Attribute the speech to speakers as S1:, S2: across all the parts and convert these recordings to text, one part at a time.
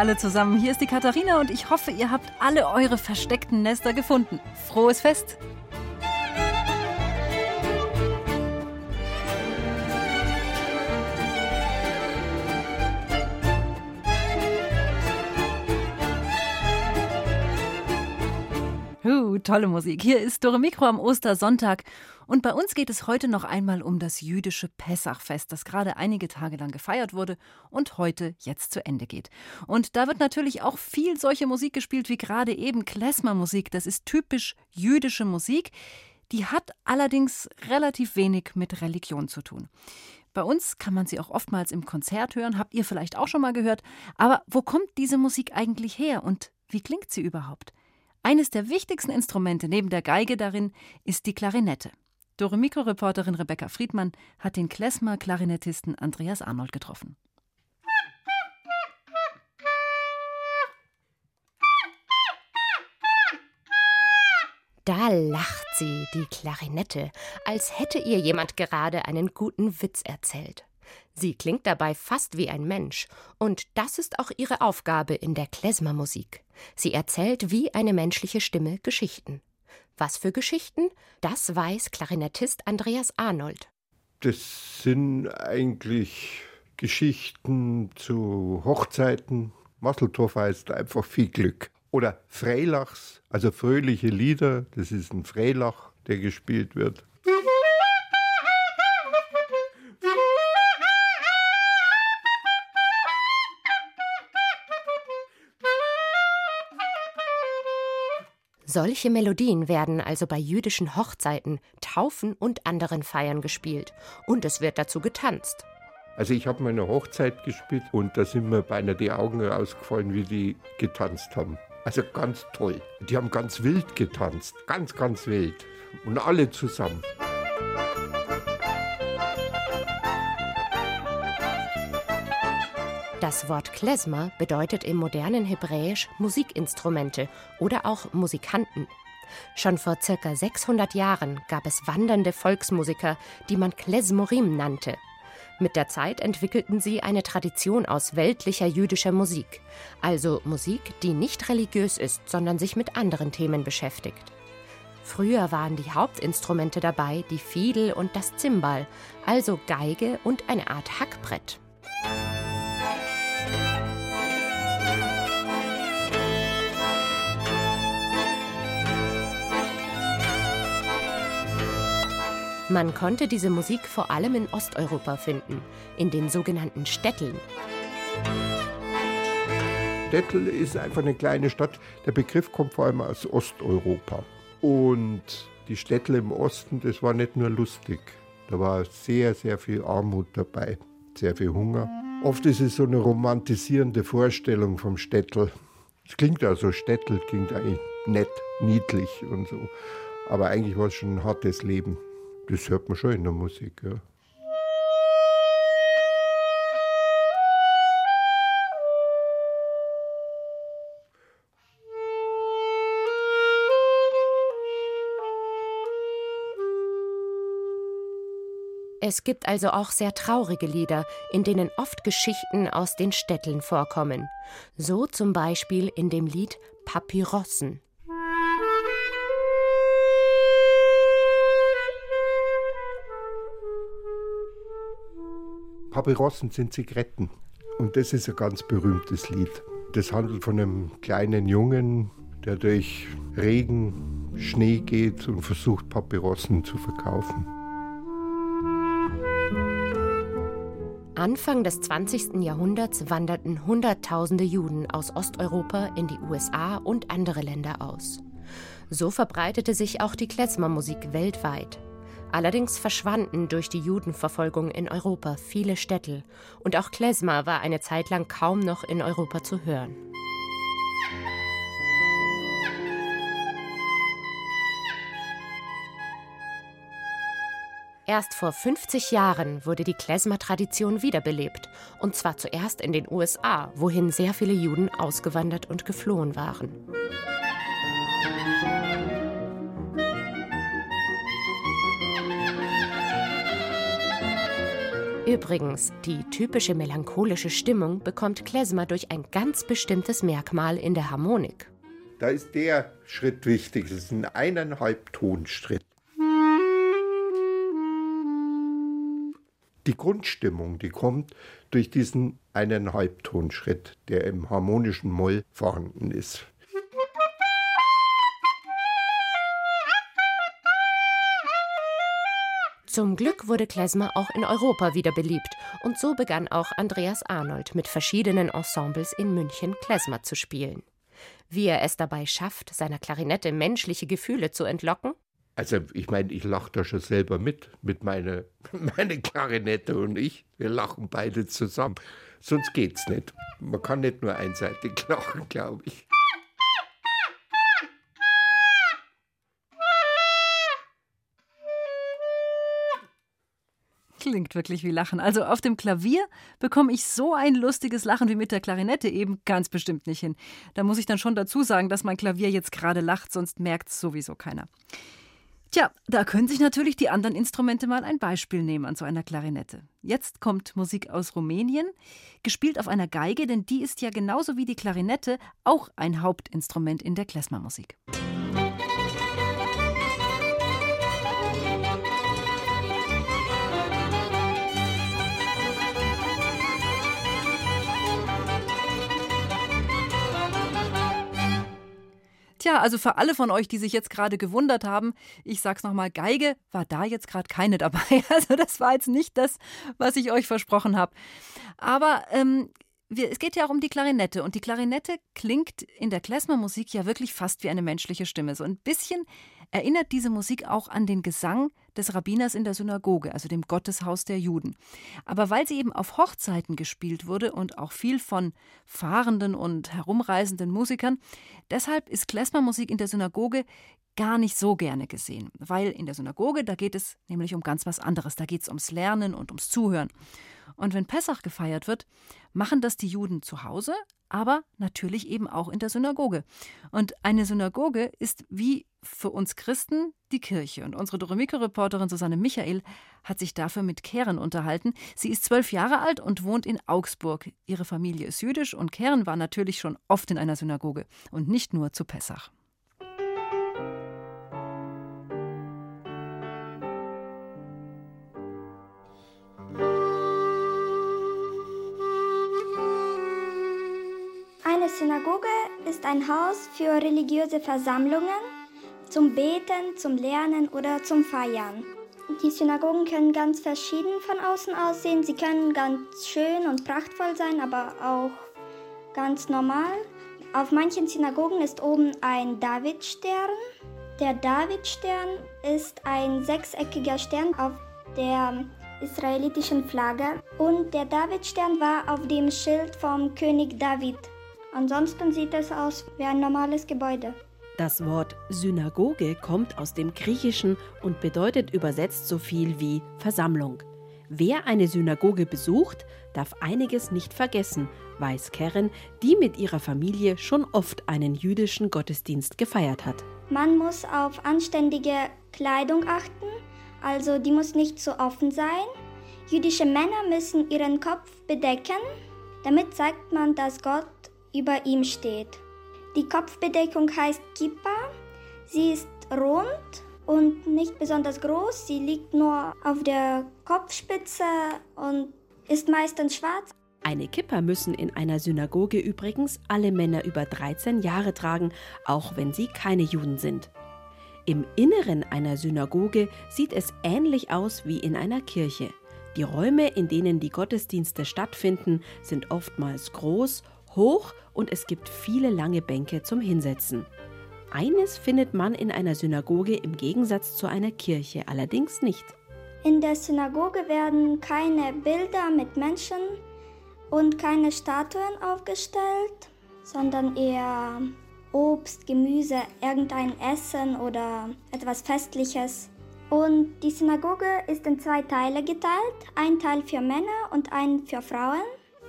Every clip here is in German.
S1: Alle zusammen. Hier ist die Katharina und ich hoffe, ihr habt alle eure versteckten Nester gefunden. Frohes Fest! Tolle Musik. Hier ist Dore Mikro am Ostersonntag. Und bei uns geht es heute noch einmal um das jüdische Pessachfest, das gerade einige Tage lang gefeiert wurde und heute jetzt zu Ende geht. Und da wird natürlich auch viel solche Musik gespielt wie gerade eben Klezmermusik. Das ist typisch jüdische Musik. Die hat allerdings relativ wenig mit Religion zu tun. Bei uns kann man sie auch oftmals im Konzert hören, habt ihr vielleicht auch schon mal gehört. Aber wo kommt diese Musik eigentlich her und wie klingt sie überhaupt? Eines der wichtigsten Instrumente neben der Geige darin ist die Klarinette. Dore Mikro-Reporterin Rebecca Friedmann hat den Klezmer-Klarinettisten Andreas Arnold getroffen.
S2: Da lacht sie, die Klarinette, als hätte ihr jemand gerade einen guten Witz erzählt. Sie klingt dabei fast wie ein Mensch, und das ist auch ihre Aufgabe in der Klezmermusik. Sie erzählt wie eine menschliche Stimme Geschichten. Was für Geschichten? Das weiß Klarinettist Andreas Arnold.
S3: Das sind eigentlich Geschichten zu Hochzeiten. Masseltorf heißt einfach viel Glück. Oder Freilachs, also fröhliche Lieder. Das ist ein Freilach, der gespielt wird.
S2: Solche Melodien werden also bei jüdischen Hochzeiten, Taufen und anderen Feiern gespielt. Und es wird dazu getanzt.
S3: Also ich habe meine Hochzeit gespielt und da sind mir beinahe die Augen rausgefallen, wie die getanzt haben. Also ganz toll. Die haben ganz wild getanzt, ganz, ganz wild. Und alle zusammen.
S2: Das Wort Klezmer bedeutet im modernen Hebräisch Musikinstrumente oder auch Musikanten. Schon vor circa 600 Jahren gab es wandernde Volksmusiker, die man Klezmorim nannte. Mit der Zeit entwickelten sie eine Tradition aus weltlicher jüdischer Musik, also Musik, die nicht religiös ist, sondern sich mit anderen Themen beschäftigt. Früher waren die Hauptinstrumente dabei die Fiedel und das Zimbal, also Geige und eine Art Hackbrett. Man konnte diese Musik vor allem in Osteuropa finden, in den sogenannten Städteln.
S3: Dettel ist einfach eine kleine Stadt. Der Begriff kommt vor allem aus Osteuropa. Und die Städte im Osten, das war nicht nur lustig. Da war sehr, sehr viel Armut dabei, sehr viel Hunger. Oft ist es so eine romantisierende Vorstellung vom Städtel. Es klingt ja so, Städtel klingt eigentlich nett, niedlich und so. Aber eigentlich war es schon ein hartes Leben. Das hört man schon in der Musik. Ja.
S2: Es gibt also auch sehr traurige Lieder, in denen oft Geschichten aus den Städteln vorkommen. So zum Beispiel in dem Lied Papyrossen.
S3: Papyrossen sind Zigaretten. Und das ist ein ganz berühmtes Lied. Das handelt von einem kleinen Jungen, der durch Regen, Schnee geht und versucht, Papyrossen zu verkaufen.
S2: Anfang des 20. Jahrhunderts wanderten Hunderttausende Juden aus Osteuropa in die USA und andere Länder aus. So verbreitete sich auch die Klezmermusik weltweit. Allerdings verschwanden durch die Judenverfolgung in Europa viele Städte und auch Klezmer war eine Zeit lang kaum noch in Europa zu hören. Erst vor 50 Jahren wurde die Klezmer-Tradition wiederbelebt. Und zwar zuerst in den USA, wohin sehr viele Juden ausgewandert und geflohen waren. Übrigens, die typische melancholische Stimmung bekommt Klezmer durch ein ganz bestimmtes Merkmal in der Harmonik.
S3: Da ist der Schritt wichtig, das ist ein eineinhalb Tonschritt. Die Grundstimmung, die kommt durch diesen einen Halbtonschritt, der im harmonischen Moll vorhanden ist.
S2: Zum Glück wurde Klezmer auch in Europa wieder beliebt und so begann auch Andreas Arnold mit verschiedenen Ensembles in München Klezmer zu spielen. Wie er es dabei schafft, seiner Klarinette menschliche Gefühle zu entlocken?
S3: Also ich meine, ich lache da schon selber mit, mit meiner meine Klarinette und ich. Wir lachen beide zusammen. Sonst geht's nicht. Man kann nicht nur einseitig lachen, glaube ich.
S1: Klingt wirklich wie Lachen. Also auf dem Klavier bekomme ich so ein lustiges Lachen wie mit der Klarinette eben ganz bestimmt nicht hin. Da muss ich dann schon dazu sagen, dass mein Klavier jetzt gerade lacht, sonst merkt es sowieso keiner. Tja, da können sich natürlich die anderen Instrumente mal ein Beispiel nehmen an so einer Klarinette. Jetzt kommt Musik aus Rumänien, gespielt auf einer Geige, denn die ist ja genauso wie die Klarinette auch ein Hauptinstrument in der Klezmermusik. Tja, also für alle von euch, die sich jetzt gerade gewundert haben, ich sag's nochmal, Geige war da jetzt gerade keine dabei. Also das war jetzt nicht das, was ich euch versprochen habe. Aber ähm, wir, es geht ja auch um die Klarinette. Und die Klarinette klingt in der Klezmermusik ja wirklich fast wie eine menschliche Stimme. So ein bisschen erinnert diese Musik auch an den Gesang des Rabbiners in der Synagoge, also dem Gotteshaus der Juden. Aber weil sie eben auf Hochzeiten gespielt wurde und auch viel von fahrenden und herumreisenden Musikern, deshalb ist Klezmermusik in der Synagoge gar nicht so gerne gesehen. Weil in der Synagoge, da geht es nämlich um ganz was anderes. Da geht es ums Lernen und ums Zuhören. Und wenn Pessach gefeiert wird, machen das die Juden zu Hause, aber natürlich eben auch in der Synagoge. Und eine Synagoge ist wie für uns Christen die Kirche. Und unsere Doremiko-Reporterin Susanne Michael hat sich dafür mit Keren unterhalten. Sie ist zwölf Jahre alt und wohnt in Augsburg. Ihre Familie ist jüdisch und Keren war natürlich schon oft in einer Synagoge und nicht nur zu Pessach.
S4: Synagoge ist ein Haus für religiöse Versammlungen, zum Beten, zum Lernen oder zum Feiern. Die Synagogen können ganz verschieden von außen aussehen. Sie können ganz schön und prachtvoll sein, aber auch ganz normal. Auf manchen Synagogen ist oben ein Davidstern. Der Davidstern ist ein sechseckiger Stern auf der israelitischen Flagge und der Davidstern war auf dem Schild vom König David. Ansonsten sieht es aus wie ein normales Gebäude.
S5: Das Wort Synagoge kommt aus dem Griechischen und bedeutet übersetzt so viel wie Versammlung. Wer eine Synagoge besucht, darf einiges nicht vergessen, weiß Karen, die mit ihrer Familie schon oft einen jüdischen Gottesdienst gefeiert hat.
S4: Man muss auf anständige Kleidung achten, also die muss nicht zu offen sein. Jüdische Männer müssen ihren Kopf bedecken, damit zeigt man, dass Gott über ihm steht. Die Kopfbedeckung heißt Kippa. Sie ist rund und nicht besonders groß. Sie liegt nur auf der Kopfspitze und ist meistens schwarz.
S5: Eine Kippa müssen in einer Synagoge übrigens alle Männer über 13 Jahre tragen, auch wenn sie keine Juden sind. Im Inneren einer Synagoge sieht es ähnlich aus wie in einer Kirche. Die Räume, in denen die Gottesdienste stattfinden, sind oftmals groß, hoch und es gibt viele lange Bänke zum Hinsetzen. Eines findet man in einer Synagoge im Gegensatz zu einer Kirche allerdings nicht.
S4: In der Synagoge werden keine Bilder mit Menschen und keine Statuen aufgestellt, sondern eher Obst, Gemüse, irgendein Essen oder etwas Festliches. Und die Synagoge ist in zwei Teile geteilt, ein Teil für Männer und ein für Frauen.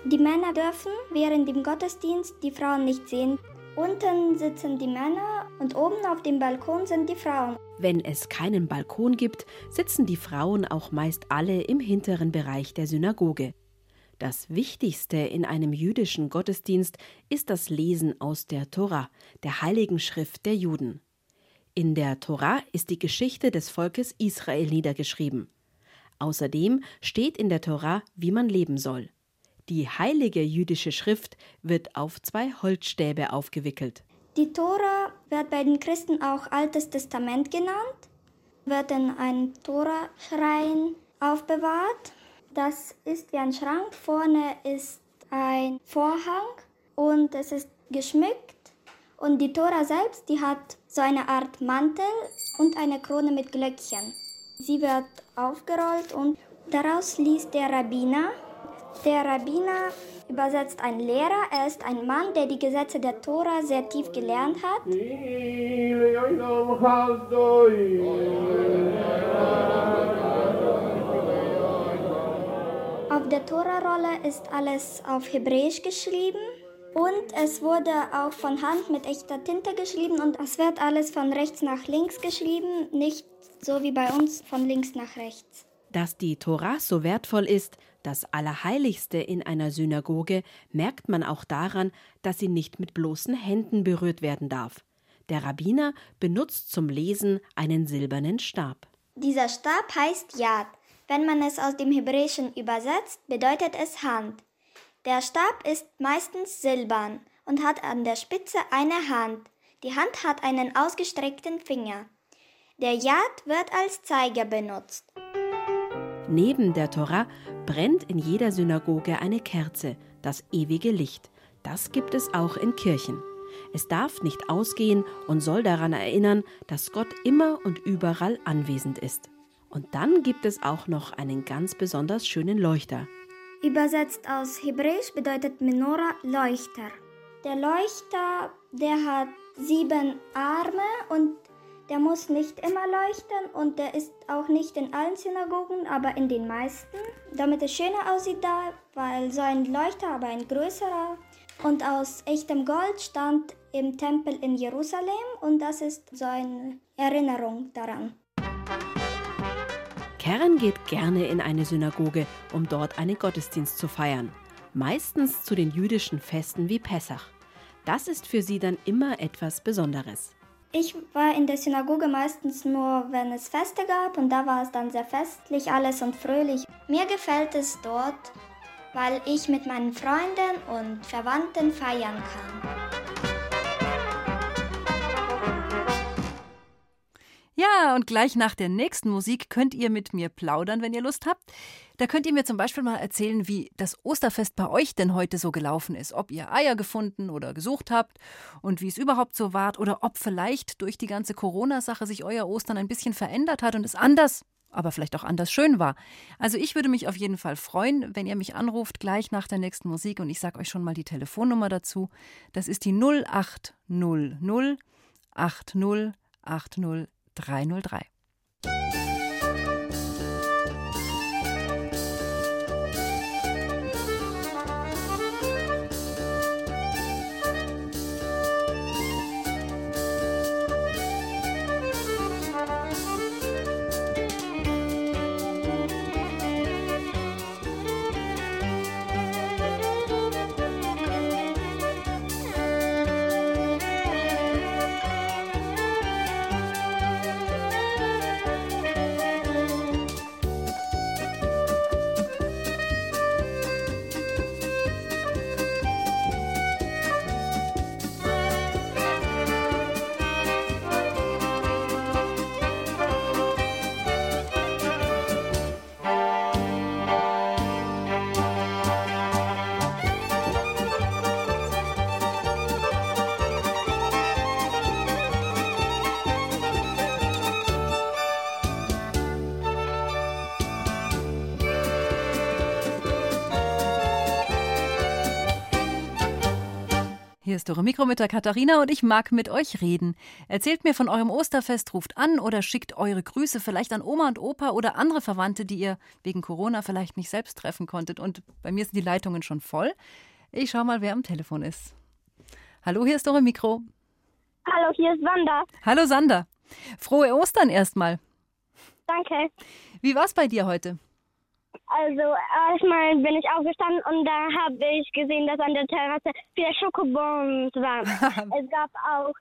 S4: Die Männer dürfen während dem Gottesdienst die Frauen nicht sehen. Unten sitzen die Männer und oben auf dem Balkon sind die Frauen.
S5: Wenn es keinen Balkon gibt, sitzen die Frauen auch meist alle im hinteren Bereich der Synagoge. Das Wichtigste in einem jüdischen Gottesdienst ist das Lesen aus der Tora, der heiligen Schrift der Juden. In der Tora ist die Geschichte des Volkes Israel niedergeschrieben. Außerdem steht in der Tora, wie man leben soll. Die heilige jüdische Schrift wird auf zwei Holzstäbe aufgewickelt.
S4: Die Tora wird bei den Christen auch Altes Testament genannt, wird in einem Tora-Schrein aufbewahrt. Das ist wie ein Schrank, vorne ist ein Vorhang und es ist geschmückt. Und die Tora selbst, die hat so eine Art Mantel und eine Krone mit Glöckchen. Sie wird aufgerollt und daraus liest der Rabbiner der Rabbiner übersetzt ein Lehrer. Er ist ein Mann, der die Gesetze der Tora sehr tief gelernt hat. Auf der Tora-Rolle ist alles auf Hebräisch geschrieben und es wurde auch von Hand mit echter Tinte geschrieben und es wird alles von rechts nach links geschrieben, nicht so wie bei uns von links nach rechts.
S5: Dass die Tora so wertvoll ist, das Allerheiligste in einer Synagoge, merkt man auch daran, dass sie nicht mit bloßen Händen berührt werden darf. Der Rabbiner benutzt zum Lesen einen silbernen Stab.
S4: Dieser Stab heißt Yad. Wenn man es aus dem Hebräischen übersetzt, bedeutet es Hand. Der Stab ist meistens silbern und hat an der Spitze eine Hand. Die Hand hat einen ausgestreckten Finger. Der Yad wird als Zeiger benutzt.
S5: Neben der Tora brennt in jeder Synagoge eine Kerze, das ewige Licht. Das gibt es auch in Kirchen. Es darf nicht ausgehen und soll daran erinnern, dass Gott immer und überall anwesend ist. Und dann gibt es auch noch einen ganz besonders schönen Leuchter.
S4: Übersetzt aus Hebräisch bedeutet Menora Leuchter. Der Leuchter, der hat sieben Arme und der muss nicht immer leuchten und der ist auch nicht in allen Synagogen, aber in den meisten, damit es schöner aussieht da, weil so ein Leuchter, aber ein größerer und aus echtem Gold stand im Tempel in Jerusalem und das ist so eine Erinnerung daran.
S5: Kern geht gerne in eine Synagoge, um dort einen Gottesdienst zu feiern. Meistens zu den jüdischen Festen wie Pessach. Das ist für sie dann immer etwas Besonderes.
S4: Ich war in der Synagoge meistens nur, wenn es Feste gab und da war es dann sehr festlich alles und fröhlich. Mir gefällt es dort, weil ich mit meinen Freunden und Verwandten feiern kann.
S1: Ja, und gleich nach der nächsten Musik könnt ihr mit mir plaudern, wenn ihr Lust habt. Da könnt ihr mir zum Beispiel mal erzählen, wie das Osterfest bei euch denn heute so gelaufen ist. Ob ihr Eier gefunden oder gesucht habt und wie es überhaupt so war. Oder ob vielleicht durch die ganze Corona-Sache sich euer Ostern ein bisschen verändert hat und es anders, aber vielleicht auch anders schön war. Also ich würde mich auf jeden Fall freuen, wenn ihr mich anruft gleich nach der nächsten Musik und ich sage euch schon mal die Telefonnummer dazu. Das ist die 0800 80 80 303. Hier ist Dore Mikro mit der Katharina und ich mag mit euch reden. Erzählt mir von eurem Osterfest, ruft an oder schickt eure Grüße vielleicht an Oma und Opa oder andere Verwandte, die ihr wegen Corona vielleicht nicht selbst treffen konntet. Und bei mir sind die Leitungen schon voll. Ich schau mal, wer am Telefon ist. Hallo, hier ist Dore Mikro.
S6: Hallo, hier ist Wanda.
S1: Hallo Sander. Frohe Ostern erstmal.
S6: Danke.
S1: Wie war's bei dir heute?
S6: Also erstmal bin ich aufgestanden und da habe ich gesehen, dass an der Terrasse viele Schokobons waren. es gab auch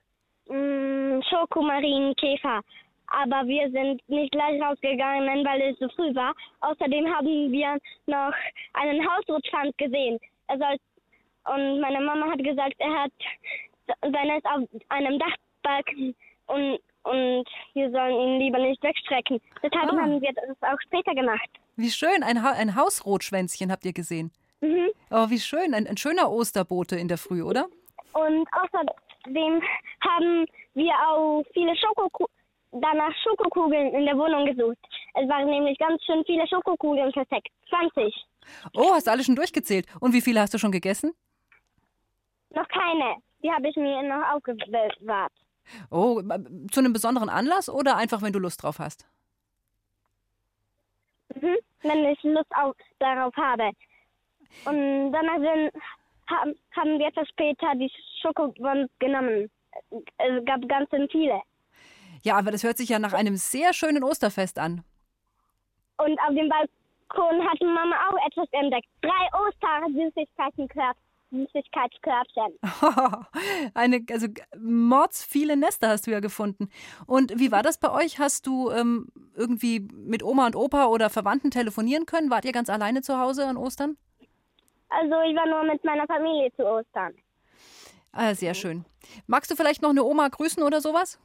S6: mh, Schokomarienkäfer. Aber wir sind nicht gleich rausgegangen, weil es so früh war. Außerdem haben wir noch einen Hausrutschpfand gesehen. Er soll, und meine Mama hat gesagt, er hat seine ist auf einem Dachbalken und, und wir sollen ihn lieber nicht wegstrecken. Deshalb
S1: Ah.
S6: haben wir das auch später gemacht.
S1: Wie schön, ein, ha ein Hausrotschwänzchen habt ihr gesehen.
S6: Mhm.
S1: Oh, wie schön, ein, ein schöner Osterbote in der Früh, oder?
S6: Und außerdem haben wir auch viele Schokoku danach Schokokugeln in der Wohnung gesucht. Es waren nämlich ganz schön viele Schokokugeln versteckt. 20.
S1: Oh, hast du alle schon durchgezählt. Und wie viele hast du schon gegessen?
S6: Noch keine. Die habe ich mir noch aufbewahrt.
S1: Oh, äh, zu einem besonderen Anlass oder einfach, wenn du Lust drauf hast?
S6: Mhm. Wenn ich Lust auf, darauf habe. Und danach sind, haben, haben wir etwas später die Schokobons genommen. Es gab ganz viele.
S1: Ja, aber das hört sich ja nach einem sehr schönen Osterfest an.
S6: Und auf dem Balkon hat Mama auch etwas entdeckt. Drei Oster-Süßigkeiten-Körbchen. Süßigkeitskörbchen.
S1: Eine, also mords viele Nester hast du ja gefunden. Und wie war das bei euch? Hast du ähm, irgendwie mit Oma und Opa oder Verwandten telefonieren können? Wart ihr ganz alleine zu Hause an Ostern?
S6: Also ich war nur mit meiner Familie zu Ostern.
S1: Ah, sehr schön. Magst du vielleicht noch eine Oma grüßen oder sowas?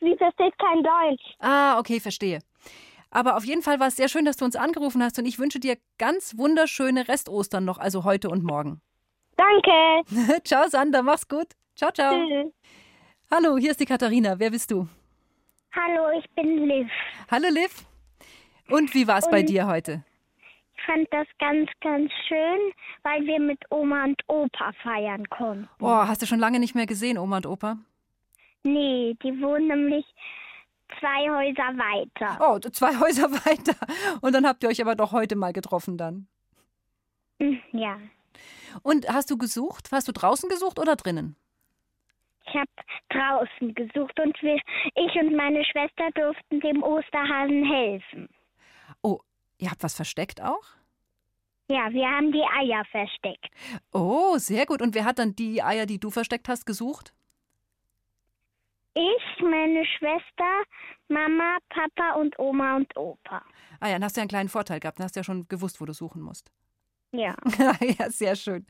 S6: Sie versteht kein Deutsch.
S1: Ah, okay, verstehe. Aber auf jeden Fall war es sehr schön, dass du uns angerufen hast und ich wünsche dir ganz wunderschöne Restostern noch, also heute und morgen.
S6: Danke.
S1: ciao, Sander, mach's gut. Ciao, ciao.
S6: Tschüss.
S1: Hallo, hier ist die Katharina. Wer bist du?
S6: Hallo, ich bin Liv.
S1: Hallo, Liv. Und wie war's bei
S6: Und-
S1: dir heute?
S6: Ich fand das ganz, ganz schön, weil wir mit Oma und Opa feiern konnten.
S1: Oh, hast du schon lange nicht mehr gesehen, Oma und Opa?
S6: Nee, die wohnen nämlich zwei Häuser weiter.
S1: Oh, zwei Häuser weiter. Und dann habt ihr euch aber doch heute mal getroffen dann.
S6: Hm, Ja.
S1: Und hast du gesucht? Hast du draußen gesucht oder drinnen?
S6: Ich habe draußen gesucht und wir, ich und meine Schwester durften dem Osterhasen helfen.
S1: Oh, ihr habt was versteckt auch?
S6: Ja, wir haben die Eier versteckt.
S1: Oh, sehr gut. Und wer hat dann die Eier, die du versteckt hast, gesucht?
S6: Ich, meine Schwester, Mama, Papa und Oma und Opa.
S1: Ah ja, dann hast du ja einen kleinen Vorteil gehabt. Dann hast du ja schon gewusst, wo du suchen musst.
S6: Ja.
S1: ja, sehr schön.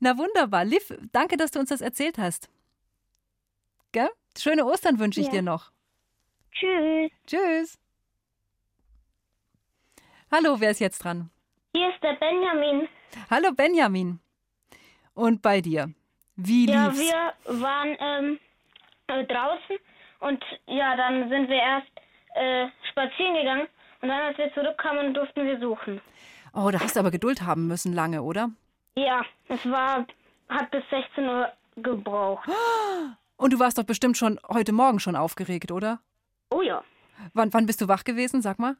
S1: Na wunderbar. Liv, danke, dass du uns das erzählt hast. Gell? Schöne Ostern wünsche ich
S6: Ja.
S1: dir noch.
S6: Tschüss.
S1: Tschüss. Hallo, wer ist jetzt dran?
S6: Hier ist der Benjamin.
S1: Hallo Benjamin. Und bei dir? Wie
S7: Ja,
S1: lief's?
S7: wir waren ähm, äh, draußen und ja, dann sind wir erst äh, spazieren gegangen und dann, als wir zurückkamen, durften wir suchen.
S1: Oh, da hast du aber Geduld haben müssen lange, oder?
S7: Ja, es war, hat bis 16 Uhr gebraucht.
S1: Und du warst doch bestimmt schon heute Morgen schon aufgeregt, oder?
S7: Oh ja,
S1: Wann, wann bist du wach gewesen? Sag mal.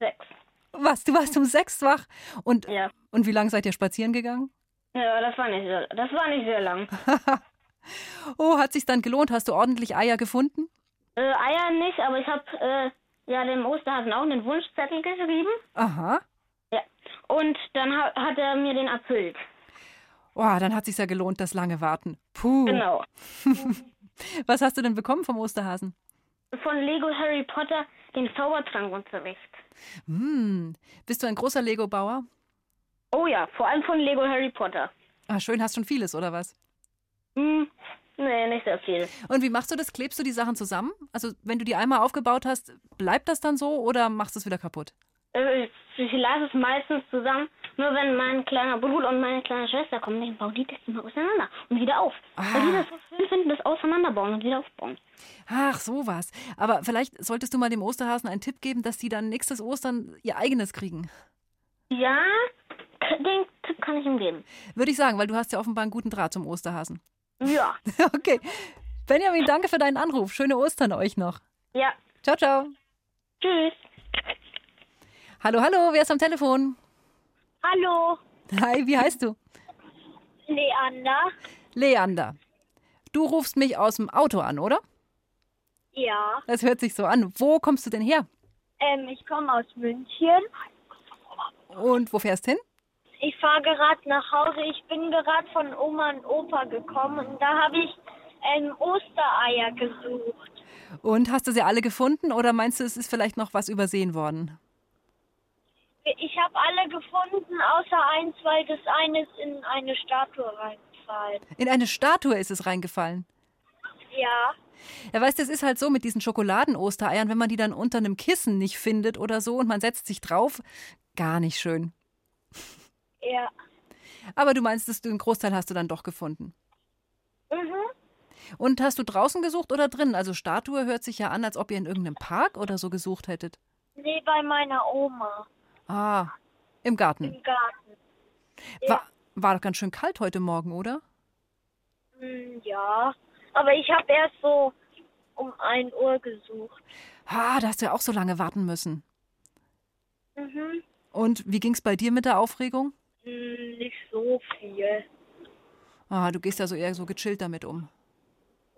S7: sechs.
S1: Was? Du warst um sechs wach? Und,
S7: Ja.
S1: und wie lange seid ihr spazieren gegangen?
S7: Ja, das war nicht sehr, das war nicht sehr lang.
S1: Oh, hat sich's dann gelohnt? Hast du ordentlich Eier gefunden?
S7: Äh, Eier nicht, aber ich habe äh, ja dem Osterhasen auch einen Wunschzettel geschrieben.
S1: Aha.
S7: Und dann ha hat er mir den erfüllt.
S1: Oh, dann hat sich's ja gelohnt, das lange Warten. Puh.
S7: Genau.
S1: Was hast du denn bekommen vom Osterhasen?
S7: Von Lego Harry Potter den Zaubertrankunterricht.
S1: Hm. Bist du ein großer Lego-Bauer?
S7: Oh ja, vor allem von Lego Harry Potter.
S1: Ah, schön, hast schon vieles, oder was?
S7: Hm, nee, nicht sehr viel.
S1: Und wie machst du das? Klebst du die Sachen zusammen? Also, wenn du die einmal aufgebaut hast, bleibt das dann so oder machst du es wieder kaputt?
S7: Äh, Ich lasse es meistens zusammen. Nur wenn mein kleiner Bruder und meine kleine Schwester kommen, dann bauen die das immer auseinander und wieder auf. Weil die das so schön finden, das auseinanderbauen und wieder aufbauen.
S1: Ach, sowas. Aber vielleicht solltest du mal dem Osterhasen einen Tipp geben, dass die dann nächstes Ostern ihr eigenes kriegen.
S7: Ja, den Tipp kann ich ihm geben.
S1: Würde ich sagen, weil du hast ja offenbar einen guten Draht zum Osterhasen.
S7: Ja.
S1: Okay. Benjamin, danke für deinen Anruf. Schöne Ostern euch noch.
S7: Ja.
S1: Ciao, ciao.
S7: Tschüss.
S1: Hallo, hallo, wer ist am Telefon?
S8: Hallo,
S1: Hi, wie heißt du?
S8: Leander.
S1: Leander. Du rufst mich aus dem Auto an, oder?
S8: Ja,
S1: Das hört sich so an. Wo kommst du denn her?
S8: ähm, ich komme aus München.
S1: Und wo fährst hin?
S8: Ich fahre gerade nach Hause. Ich bin gerade von Oma und Opa gekommen und da habe ich ähm, Ostereier gesucht.
S1: Und hast du sie alle gefunden oder meinst du, es ist vielleicht noch was übersehen worden?
S8: Ich habe alle gefunden, außer eins, weil das eine ist in eine Statue reingefallen.
S1: In eine Statue ist es reingefallen.
S8: Ja,
S1: Ja, weißt du, es ist halt so mit diesen Schokoladen-Ostereiern, wenn man die dann unter einem Kissen nicht findet oder so und man setzt sich drauf, gar nicht schön.
S8: ja.
S1: Aber du meinst, dass du den Großteil hast du dann doch gefunden.
S8: Mhm.
S1: Und hast du draußen gesucht oder drin? Also Statue hört sich ja an, als ob ihr in irgendeinem Park oder so gesucht hättet.
S8: Nee, bei meiner Oma
S1: Ah, im Garten.
S8: im Garten.
S1: War, war doch ganz schön kalt heute Morgen, oder?
S8: Hm, ja, aber ich habe erst so um 1 Uhr gesucht.
S1: Ah, da hast du ja auch so lange warten müssen.
S8: Mhm.
S1: Und wie ging's bei dir mit der Aufregung?
S8: Hm, nicht so viel.
S1: Ah, du gehst ja so eher so gechillt damit um.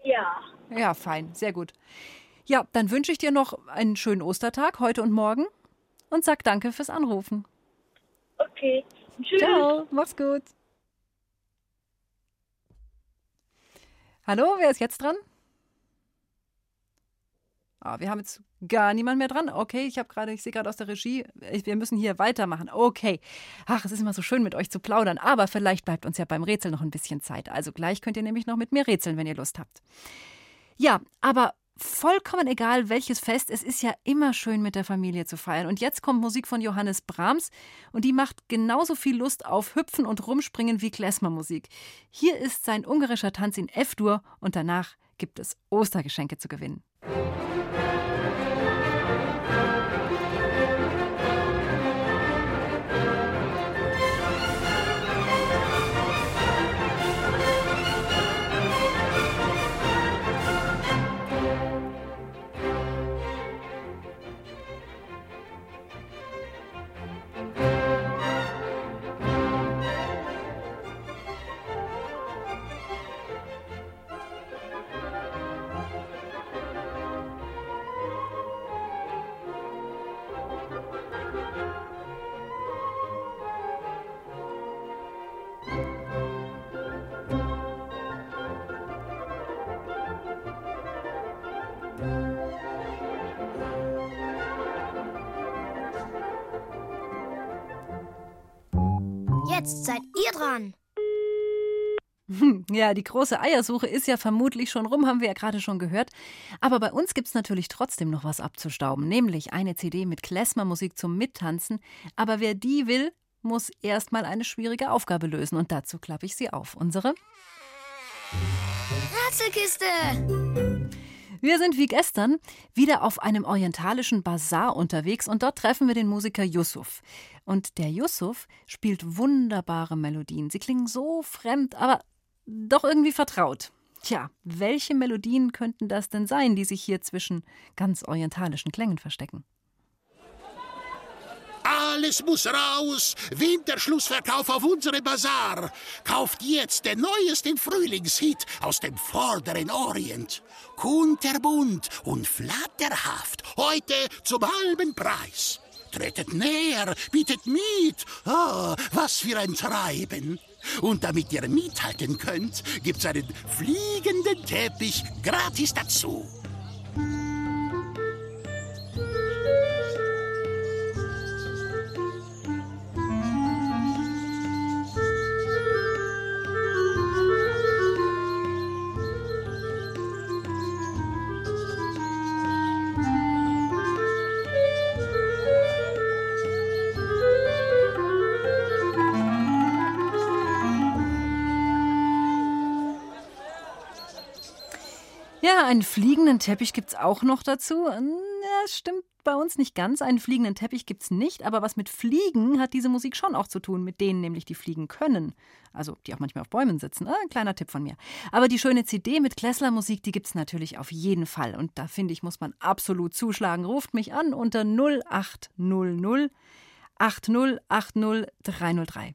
S8: Ja,
S1: Ja, fein, sehr gut. Ja, dann wünsche ich dir noch einen schönen Ostertag heute und morgen und sag danke fürs Anrufen.
S8: okay. Tschüss.
S1: Ciao, mach's gut. Hallo, wer ist jetzt dran? Ah, wir haben jetzt gar niemand mehr dran. Okay, ich habe gerade, ich sehe gerade aus der Regie, ich- wir müssen hier weitermachen. Okay. Ach, es ist immer so schön mit euch zu plaudern, aber vielleicht bleibt uns ja beim Rätsel noch ein bisschen Zeit. Also gleich könnt ihr nämlich noch mit mir rätseln, wenn ihr Lust habt. Ja, aber vollkommen egal, welches Fest, es ist ja immer schön mit der Familie zu feiern. Und jetzt kommt Musik von Johannes Brahms und die macht genauso viel Lust auf Hüpfen und Rumspringen wie Klezmermusik. Hier ist sein ungarischer Tanz in F-Dur und danach gibt es Ostergeschenke zu gewinnen.
S9: Jetzt seid ihr dran.
S1: Ja, die große Eiersuche ist ja vermutlich schon rum, haben wir ja gerade schon gehört. Aber bei uns gibt es natürlich trotzdem noch was abzustauben, nämlich eine CD mit Klezmermusik zum Mittanzen. Aber wer die will, muss erstmal eine schwierige Aufgabe lösen. Und dazu klappe ich sie auf. Unsere
S9: Rätselkiste.
S1: Wir sind wie gestern wieder auf einem orientalischen Bazar unterwegs und dort treffen wir den Musiker Yusuf. Und der Yusuf spielt wunderbare Melodien. Sie klingen so fremd, aber doch irgendwie vertraut. Tja, welche Melodien könnten das denn sein, die sich hier zwischen ganz orientalischen Klängen verstecken?
S10: Alles muss raus. Winterschlussverkauf auf unserem Bazar. Kauft jetzt den neuesten Frühlingshit aus dem vorderen Orient. Kunterbunt und flatterhaft. Heute zum halben Preis. Tretet näher, bietet Miet. Ah, was für ein Treiben. Und damit ihr mithalten könnt, gibt's einen fliegenden Teppich gratis dazu.
S1: Ja, einen fliegenden Teppich gibt's auch noch dazu. Ja, es stimmt bei uns nicht ganz. Einen fliegenden Teppich gibt es nicht, aber was mit Fliegen hat diese Musik schon auch zu tun, mit denen nämlich die fliegen können. Also die auch manchmal auf Bäumen sitzen. Äh, ein kleiner Tipp von mir. Aber die schöne CD mit Klessler-Musik, die gibt es natürlich auf jeden Fall. Und da finde ich, muss man absolut zuschlagen. Ruft mich an unter 0800 8080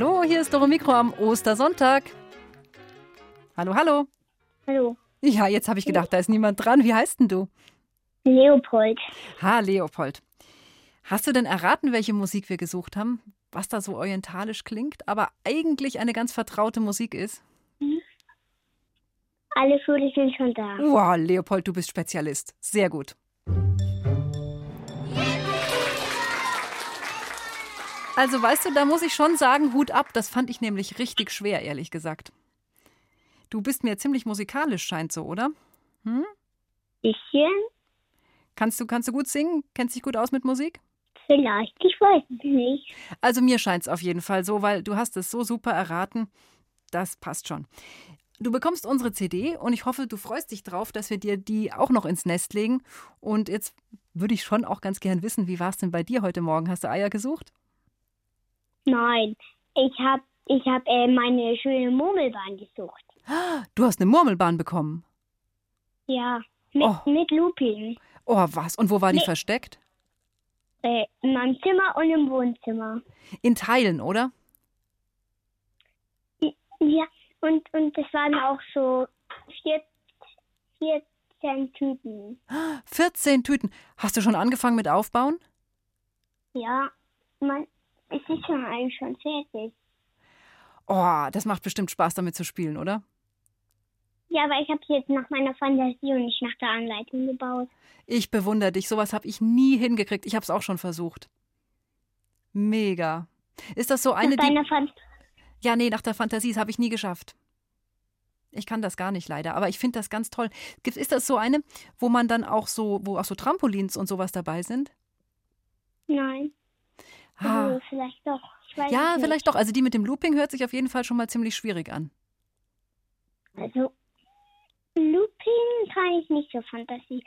S1: Hallo, hier ist Doro Mikro am Ostersonntag. Hallo, hallo.
S11: Hallo.
S1: Ja, jetzt habe ich gedacht, da ist niemand dran. Wie heißt denn du?
S11: Leopold.
S1: Ha, Leopold. Hast du denn erraten, welche Musik wir gesucht haben? Was da so orientalisch klingt, aber eigentlich eine ganz vertraute Musik ist?
S11: Alle Vögel sind schon da.
S1: Wow, Leopold, du bist Spezialist. Sehr gut. Also weißt du, da muss ich schon sagen, Hut ab. Das fand ich nämlich richtig schwer, ehrlich gesagt. Du bist mir ziemlich musikalisch, scheint so, oder? Hm?
S11: Bisschen?
S1: Kannst du, kannst du gut singen? Kennst dich gut aus mit Musik?
S11: Vielleicht, ich weiß nicht.
S1: Also mir scheint es auf jeden Fall so, weil du hast es so super erraten. Das passt schon. Du bekommst unsere CD und ich hoffe, du freust dich drauf, dass wir dir die auch noch ins Nest legen. Und jetzt würde ich schon auch ganz gern wissen, wie war es denn bei dir heute Morgen? Hast du Eier gesucht?
S11: Nein, ich habe ich hab, äh, meine schöne Murmelbahn gesucht.
S1: Du hast eine Murmelbahn bekommen.
S11: Ja, mit,
S1: Oh.
S11: mit Looping.
S1: Oh, was? Und wo war die
S11: Nee.
S1: versteckt?
S11: Äh, in meinem Zimmer und im Wohnzimmer.
S1: In Teilen, oder?
S11: Ja, und, und das waren auch so vier, 14 Tüten.
S1: 14 Tüten. Hast du schon angefangen mit Aufbauen?
S11: Ja, man, es ist schon eigentlich schon fertig.
S1: Oh, das macht bestimmt Spaß, damit zu spielen, oder?
S11: Ja, aber ich habe jetzt nach meiner Fantasie und nicht nach der Anleitung gebaut.
S1: Ich bewundere dich. Sowas habe ich nie hingekriegt. Ich habe es auch schon versucht. Mega. Ist das so eine,
S11: nach deiner Fan
S1: Ja, nee, nach der Fantasie, das habe ich nie geschafft. Ich kann das gar nicht leider, aber ich finde das ganz toll. Ist das so eine, wo man dann auch so, wo auch so Trampolins und sowas dabei sind?
S11: Nein.
S1: Ah.
S11: Also, vielleicht doch. Ich weiß
S1: Ja,
S11: nicht.
S1: vielleicht doch. Also die mit dem Looping hört sich auf jeden Fall schon mal ziemlich schwierig an.
S11: Also, Looping kann ich nicht so Fantasie.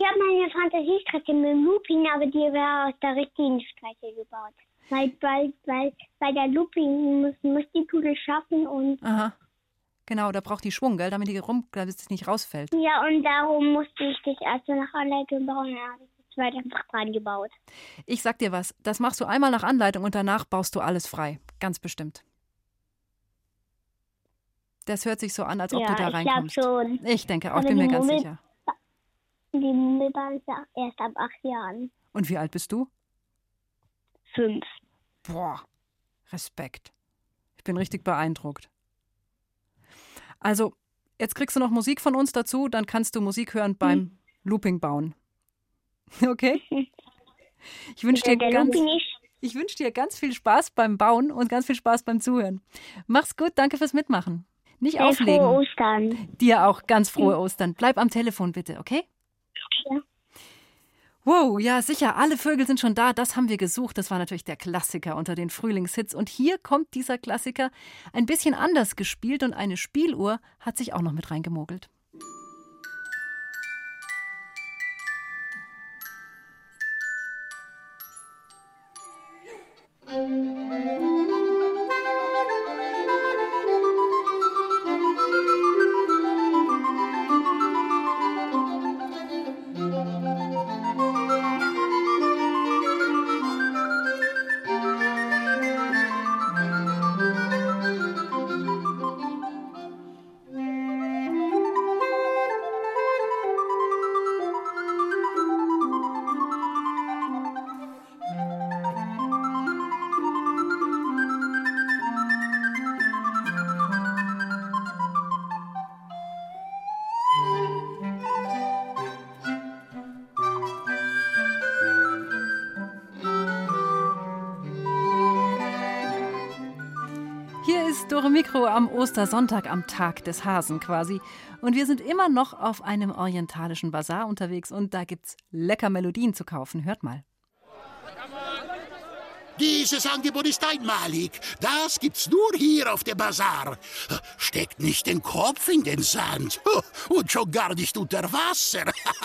S11: Ich habe meine Fantasiestrecke mit dem Looping, aber die wäre aus der richtigen Strecke gebaut. Weil, weil, weil, weil der Looping muss, muss die Kugel schaffen und
S1: Aha. Genau, da braucht die Schwung, gell, damit die rum, damit es nicht rausfällt.
S11: ja, und darum musste ich das erst nach Anleitung bauen. Ich zweite einfach dran gebaut.
S1: Ich sag dir was, das machst du einmal nach Anleitung und danach baust du alles frei. Ganz bestimmt. Das hört sich so an, als ob
S11: ja,
S1: du da
S11: ich glaube
S1: reinkommst.
S11: schon.
S1: Ich denke auch, ich bin mir ganz
S11: Murmel-
S1: sicher.
S11: Die Murmelbahn ist ja erst ab acht Jahren.
S1: Und wie alt bist du?
S11: Fünf.
S1: Boah, Respekt. Ich bin richtig beeindruckt. Also, jetzt kriegst du noch Musik von uns dazu, dann kannst du Musik hören beim Looping bauen. Okay? Ich wünsche dir, ganz, ich wünsch dir ganz viel Spaß beim Bauen und ganz viel Spaß beim Zuhören. Mach's gut, danke fürs Mitmachen. Nicht
S11: äh,
S1: auflegen.
S11: frohe Ostern.
S1: Dir auch ganz frohe Ostern. Bleib am Telefon bitte, okay?
S11: Ja.
S1: Wow, ja, sicher, alle Vögel sind schon da. Das haben wir gesucht. Das war natürlich der Klassiker unter den Frühlingshits. Und hier kommt dieser Klassiker ein bisschen anders gespielt und eine Spieluhr hat sich auch noch mit reingemogelt. Música Ostersonntag, am Tag des Hasen quasi. Und wir sind immer noch auf einem orientalischen Bazar unterwegs und da gibt's lecker Melodien zu kaufen. Hört mal.
S10: Dieses Angebot ist einmalig. Das gibt's nur hier auf dem Bazar. Steckt nicht den Kopf in den Sand. Und schon gar nicht unter Wasser.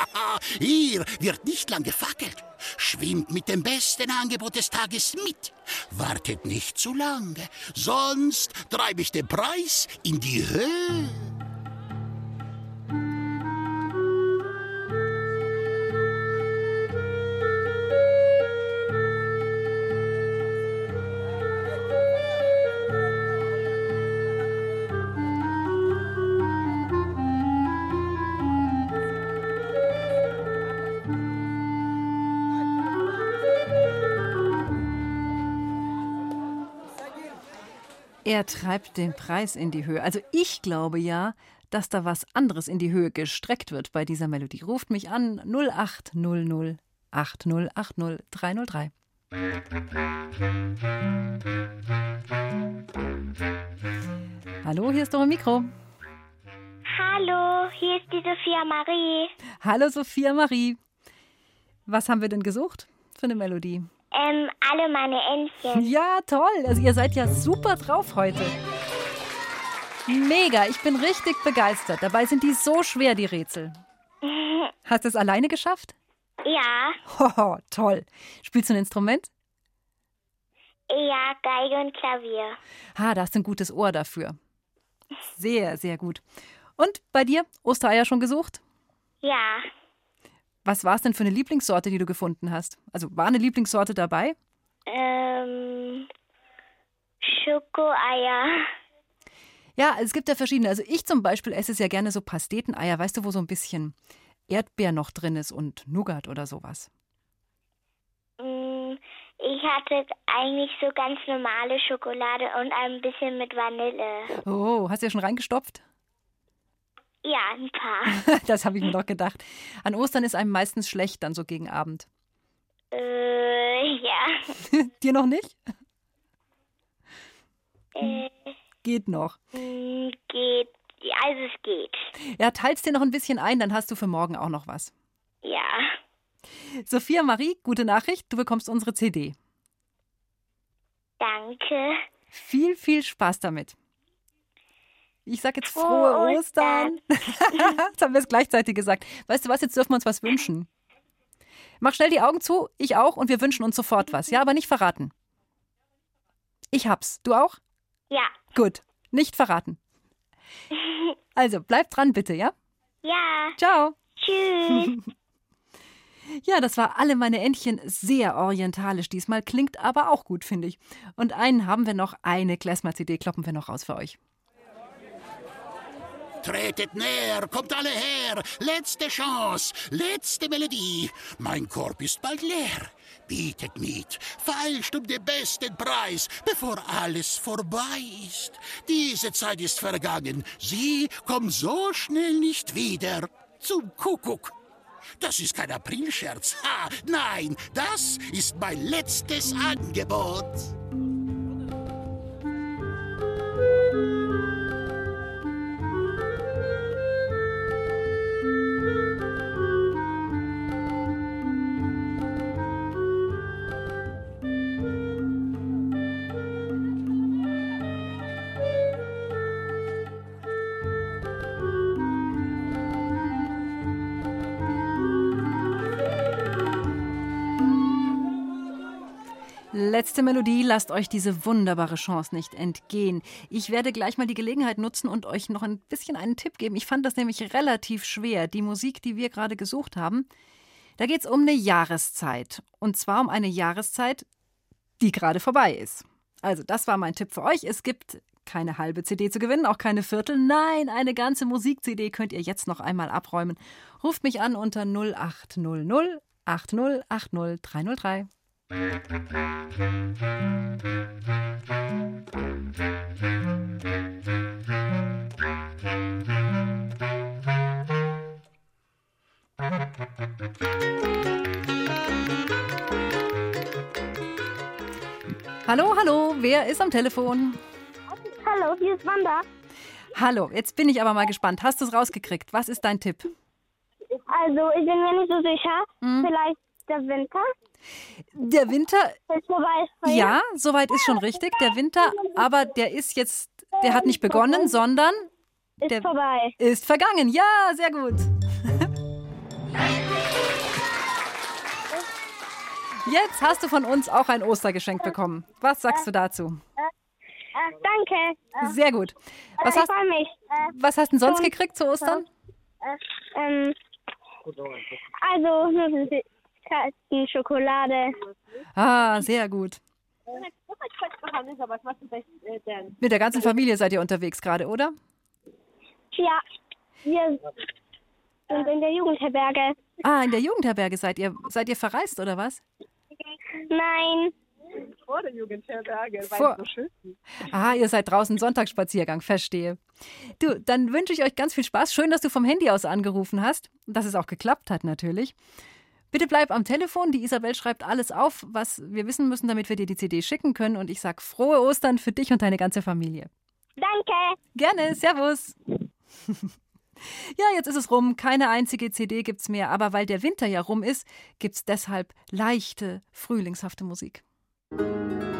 S10: hier wird nicht lang gefackelt. Schwimmt mit dem besten Angebot des Tages mit. Wartet nicht zu lange, sonst treibe ich den Preis in die Höhe.
S1: Er treibt den Preis in die Höhe. Also ich glaube ja, dass da was anderes in die Höhe gestreckt wird bei dieser Melodie. Ruft mich an 0800 8080 303. Hallo, hier ist Dora Mikro.
S6: Hallo, hier ist die Sophia Marie.
S1: Hallo Sophia Marie. Was haben wir denn gesucht für eine Melodie?
S6: Ähm, alle meine Entchen.
S1: Ja, toll. Also ihr seid ja super drauf heute. Mega, ich bin richtig begeistert. Dabei sind die so schwer, die Rätsel. Hast du es alleine geschafft?
S6: Ja.
S1: Hoho, toll. Spielst du ein Instrument?
S6: Ja, Geige und Klavier.
S1: Ha, da hast du ein gutes Ohr dafür. Sehr, sehr gut. Und bei dir? Ostereier schon gesucht?
S6: Ja.
S1: Was war es denn für eine Lieblingssorte, die du gefunden hast? Also war eine Lieblingssorte dabei?
S6: Ähm, Schokoeier.
S1: Ja, es gibt ja verschiedene. Also ich zum Beispiel esse sehr gerne so Pasteteneier, weißt du, wo so ein bisschen Erdbeer noch drin ist und Nougat oder sowas.
S6: Mm, Ich hatte eigentlich so ganz normale Schokolade und ein bisschen mit Vanille.
S1: Oh, hast du ja schon reingestopft?
S6: Ja, ein paar.
S1: das habe ich mir doch gedacht. An Ostern ist einem meistens schlecht, dann so gegen Abend.
S6: äh, ja.
S1: Dir noch nicht?
S6: Äh,
S1: Geht noch.
S6: mm, geht. Ja, Also es geht.
S1: Ja, teilst dir noch ein bisschen ein, dann hast du für morgen auch noch was.
S6: Ja.
S1: Sophia Marie, gute Nachricht, du bekommst unsere CD.
S6: Danke.
S1: Viel, viel Spaß damit. Ich sag jetzt frohe
S6: Frohe
S1: Ostern. jetzt haben wir es gleichzeitig gesagt. Weißt du was, jetzt dürfen wir uns was wünschen. Mach schnell die Augen zu, ich auch, und wir wünschen uns sofort was. Ja, aber nicht verraten. Ich hab's. Du auch?
S6: Ja.
S1: Gut. Nicht verraten. Also, bleib dran bitte, ja?
S6: Ja.
S1: Ciao.
S6: Tschüss.
S1: Ja, das war alle meine Entchen sehr orientalisch diesmal, klingt aber auch gut, finde ich. Und einen haben wir noch, eine Klezmer-CD kloppen wir noch raus für euch.
S10: Tretet näher, kommt alle her. Letzte Chance, letzte Melodie. Mein Korb ist bald leer. Bietet mit, feilscht um den besten Preis, bevor alles vorbei ist. Diese Zeit ist vergangen. Sie kommt so schnell nicht wieder. Zum Kuckuck. Das ist kein Aprilscherz. Ha, nein, das ist mein letztes Angebot.
S1: Letzte Melodie, lasst euch diese wunderbare Chance nicht entgehen. Ich werde gleich mal die Gelegenheit nutzen und euch noch ein bisschen einen Tipp geben. Ich fand das nämlich relativ schwer, die Musik, die wir gerade gesucht haben. Da geht es um eine Jahreszeit. Und zwar um eine Jahreszeit, die gerade vorbei ist. Also, das war mein Tipp für euch. Es gibt keine halbe CD zu gewinnen, auch keine Viertel. Nein, eine ganze Musik-CD könnt ihr jetzt noch einmal abräumen. Ruft mich an unter 0800 8080 303. Hallo, hallo, wer ist am Telefon?
S6: Hallo, hier ist Wanda.
S1: Hallo, jetzt bin ich aber mal gespannt. Hast du es rausgekriegt? Was ist dein Tipp?
S6: Also, ich bin mir nicht so sicher.
S1: Hm?
S6: Vielleicht der Winter.
S1: Der Winter,
S6: Ist
S1: ja, soweit ist schon richtig. Der Winter, aber der ist jetzt, der hat nicht begonnen, sondern
S6: Ist
S1: der
S6: vorbei.
S1: ist vergangen. Ja, sehr gut. Jetzt hast du von uns auch ein Ostergeschenk bekommen. Was sagst du dazu?
S6: Äh, danke.
S1: Sehr gut. Was
S6: ich
S1: hast,
S6: freue mich. Äh,
S1: was hast du denn sonst gekriegt zu Ostern?
S6: äh, ähm, also, Süßigkeiten, Schokolade.
S1: Ah, sehr gut. Mit der ganzen Familie seid ihr unterwegs gerade, oder?
S6: Ja, wir sind in der Jugendherberge.
S1: Ah, in der Jugendherberge seid ihr. Seid ihr verreist oder was?
S6: Nein,
S12: Vor der Jugendherberge, weil
S1: Vor-
S12: es so schön ist.
S1: Ah, ihr seid draußen Sonntagsspaziergang, verstehe. Du, dann wünsche ich euch ganz viel Spaß. Schön, dass du vom Handy aus angerufen hast und dass es auch geklappt hat natürlich. Bitte bleib am Telefon. Die Isabel schreibt alles auf, was wir wissen müssen, damit wir dir die CD schicken können. Und ich sag frohe Ostern für dich und deine ganze Familie.
S6: danke.
S1: Gerne, Servus. Ja, jetzt ist es rum. Keine einzige CD gibt's mehr. Aber weil der Winter ja rum ist, gibt's deshalb leichte, frühlingshafte Musik. Dore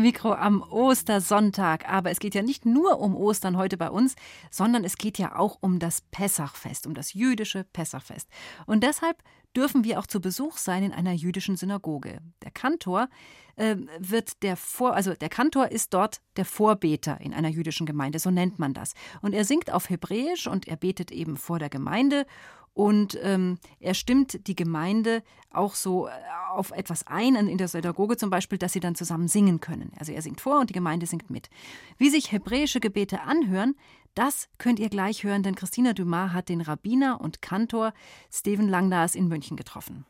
S1: Mikro am Ostersonntag. Aber es geht ja nicht nur um Ostern heute bei uns, sondern es geht ja auch um das Pessachfest, um das jüdische Pessachfest. Und deshalb dürfen wir auch zu Besuch sein in einer jüdischen Synagoge. Der Kantor äh, wird der Vor, also der Kantor ist dort der Vorbeter in einer jüdischen Gemeinde, so nennt man das. Und er singt auf Hebräisch und er betet eben vor der Gemeinde und ähm, er stimmt die Gemeinde auch so äh, auf etwas ein, in der Synagoge zum Beispiel, dass sie dann zusammen singen können. Also er singt vor und die Gemeinde singt mit. Wie sich hebräische Gebete anhören, das könnt ihr gleich hören, denn Christina Dumas hat den Rabbiner und Kantor Steven Langnas in München getroffen.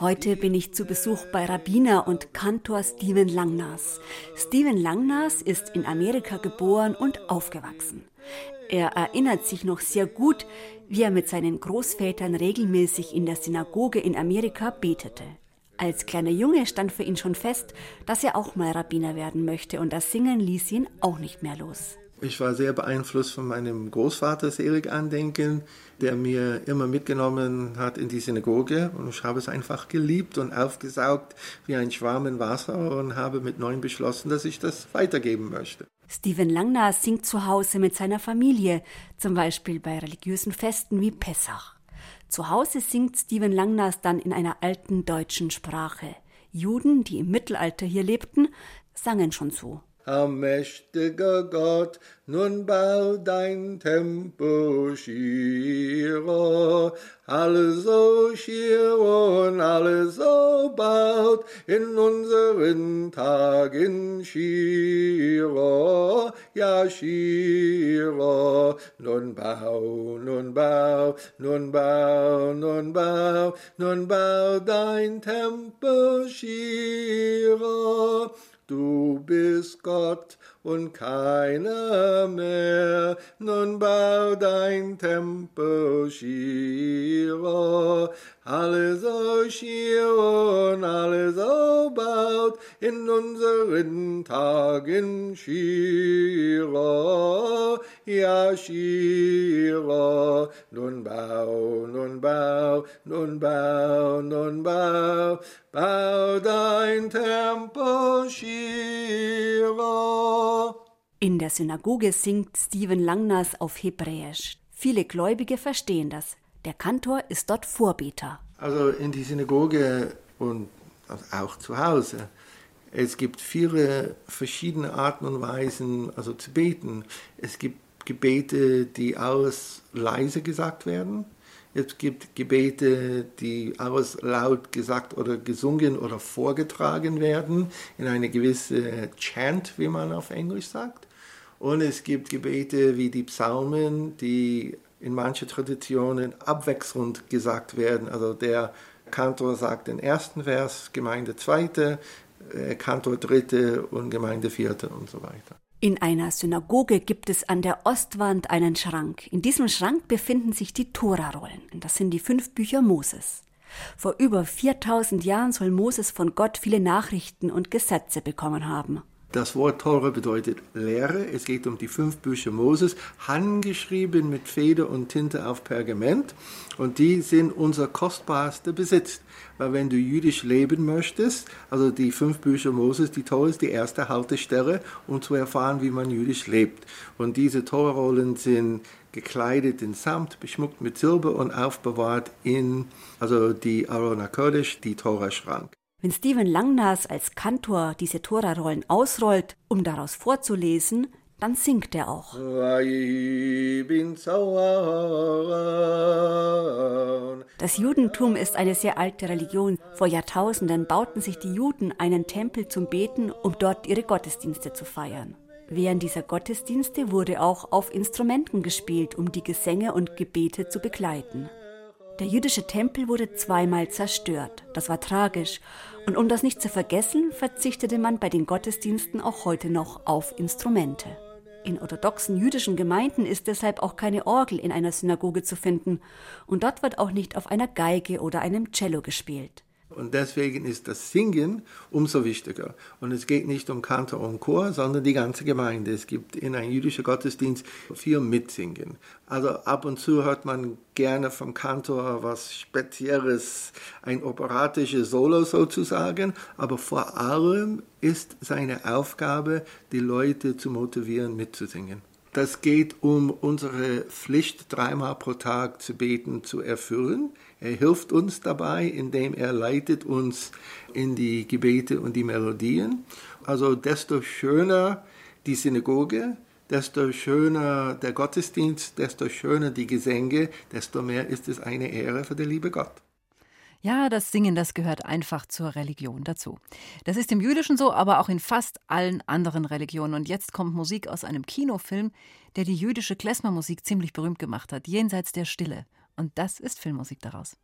S13: Heute bin ich zu Besuch bei Rabbiner und Kantor Steven Langnas. Steven Langnas ist in Amerika geboren und aufgewachsen. Er erinnert sich noch sehr gut, wie er mit seinen Großvätern regelmäßig in der Synagoge in Amerika betete. Als kleiner Junge stand für ihn schon fest, dass er auch mal Rabbiner werden möchte und das Singen ließ ihn auch nicht mehr los.
S14: Ich war sehr beeinflusst von meinem Großvater Serik Andenken, der mir immer mitgenommen hat in die Synagoge und ich habe es einfach geliebt und aufgesaugt wie ein Schwarm in Wasser und habe mit neun beschlossen, dass ich das weitergeben möchte.
S13: Steven Langnas singt zu Hause mit seiner Familie, zum Beispiel bei religiösen Festen wie Pessach. Zu Hause singt Steven Langnas dann in einer alten deutschen Sprache. Juden, die im Mittelalter hier lebten, sangen schon so.
S14: Allmächtiger Gott, nun bau dein Tempel schier, alle so schier und alle so baut in unseren Tagen schier, ja schier, nun bau, nun bau, nun bau, nun bau, nun bau dein Tempel schier. Du bist Gott und keiner mehr, nun bau dein Tempel schier, alle so schier und alle so baut in unseren Tagen schier, ja schier, nun bau, nun bau, nun bau, nun bau, bau dein Tempel schier.
S13: In der Synagoge singt Steven Langnas auf Hebräisch. Viele Gläubige verstehen das. Der Kantor ist dort Vorbeter.
S14: Also in die Synagoge und auch zu Hause Es gibt viele verschiedene Arten und Weisen, also zu beten. Es gibt Gebete, die alles leise gesagt werden. Es gibt Gebete, die alles laut gesagt oder gesungen oder vorgetragen werden, in eine gewisse Chant, wie man auf Englisch sagt. Und es gibt Gebete wie die Psalmen, die in manchen Traditionen abwechselnd gesagt werden. Also der Kantor sagt den ersten Vers, Gemeinde zweite, äh, Kantor dritte und Gemeinde vierte und so weiter.
S13: In einer Synagoge gibt es an der Ostwand einen Schrank. In diesem Schrank befinden sich die Torarollen. Das sind die fünf Bücher Moses. Vor über 4000 Jahren soll Moses von Gott viele Nachrichten und Gesetze bekommen haben.
S14: Das Wort Tora bedeutet Lehre. Es geht um die fünf Bücher Moses, handgeschrieben mit Feder und Tinte auf Pergament. Und die sind unser kostbarster Besitz. Weil wenn du jüdisch leben möchtest, also die fünf Bücher Moses, die Tora ist die erste Haltestelle, um zu erfahren, wie man jüdisch lebt. Und diese Torarollen sind gekleidet in Samt, beschmuckt mit Silber und aufbewahrt in, also die Arona Kodesh, die Tora-Schrank.
S13: Wenn Stephen Langnas als Kantor diese Tora-Rollen ausrollt, um daraus vorzulesen, dann singt er auch. Das Judentum ist eine sehr alte Religion. Vor Jahrtausenden bauten sich die Juden einen Tempel zum Beten, um dort ihre Gottesdienste zu feiern. Während dieser Gottesdienste wurde auch auf Instrumenten gespielt, um die Gesänge und Gebete zu begleiten. Der jüdische Tempel wurde zweimal zerstört. Das war tragisch. Und um das nicht zu vergessen, verzichtete man bei den Gottesdiensten auch heute noch auf Instrumente. In orthodoxen jüdischen Gemeinden ist deshalb auch keine Orgel in einer Synagoge zu finden. Und dort wird auch nicht auf einer Geige oder einem Cello gespielt.
S14: Und deswegen ist das Singen umso wichtiger. Und es geht nicht um Kantor und Chor, sondern die ganze Gemeinde. Es gibt in einem jüdischen Gottesdienst viel Mitsingen. Also ab und zu hört man gerne vom Kantor was Spezielles, ein operatisches Solo sozusagen. Aber vor allem ist seine Aufgabe, die Leute zu motivieren, mitzusingen. Das geht um unsere Pflicht, dreimal pro Tag zu beten, zu erfüllen. Er hilft uns dabei, indem er leitet uns in die Gebete und die Melodien. Also desto schöner die Synagoge, desto schöner der Gottesdienst, desto schöner die Gesänge, desto mehr ist es eine Ehre für den liebe Gott.
S1: Ja, das Singen, das gehört einfach zur Religion dazu. Das ist im Jüdischen so, aber auch in fast allen anderen Religionen. Und jetzt kommt Musik aus einem Kinofilm, der die jüdische Klezmermusik ziemlich berühmt gemacht hat, jenseits der Stille. Und das ist Filmmusik daraus.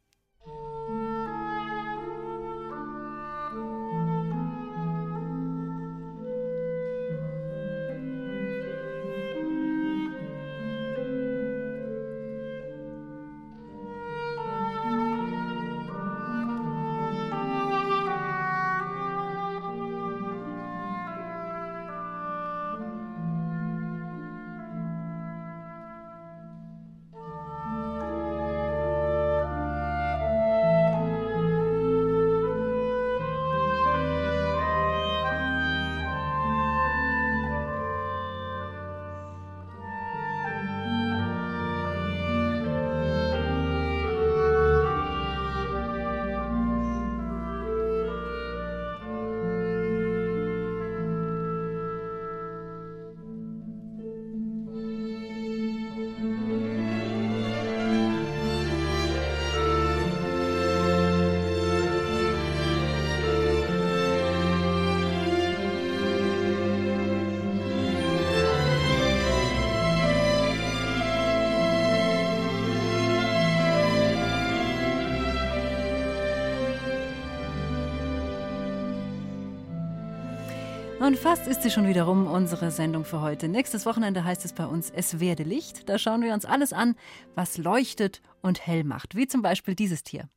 S1: Und fast ist sie schon wieder rum, unsere Sendung für heute. Nächstes Wochenende heißt es bei uns Es werde Licht. Da schauen wir uns alles an, was leuchtet und hell macht. Wie zum Beispiel dieses Tier.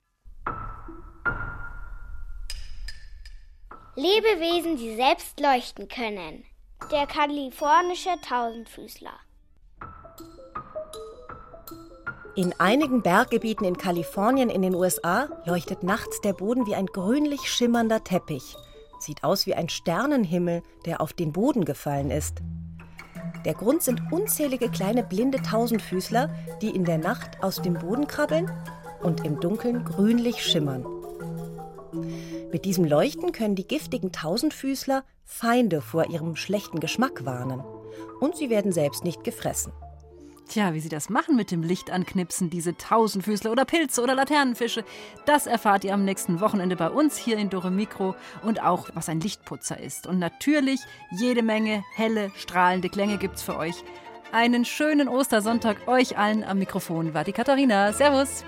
S9: Lebewesen, die selbst leuchten können. Der kalifornische Tausendfüßler.
S15: In einigen Berggebieten in Kalifornien in den USA leuchtet nachts der Boden wie ein grünlich schimmernder Teppich. Sieht aus wie ein Sternenhimmel, der auf den Boden gefallen ist. Der Grund sind unzählige kleine blinde Tausendfüßler, die in der Nacht aus dem Boden krabbeln und im Dunkeln grünlich schimmern. Mit diesem Leuchten können die giftigen Tausendfüßler Feinde vor ihrem schlechten Geschmack warnen. Und sie werden selbst nicht gefressen.
S1: Tja, wie sie das machen mit dem Licht anknipsen, diese Tausendfüßler oder Pilze oder Laternenfische, das erfahrt ihr am nächsten Wochenende bei uns hier in Dore Mikro und auch, was ein Lichtputzer ist. Und natürlich jede Menge helle, strahlende Klänge gibt's für euch. Einen schönen Ostersonntag euch allen am Mikrofon war die Katharina. Servus!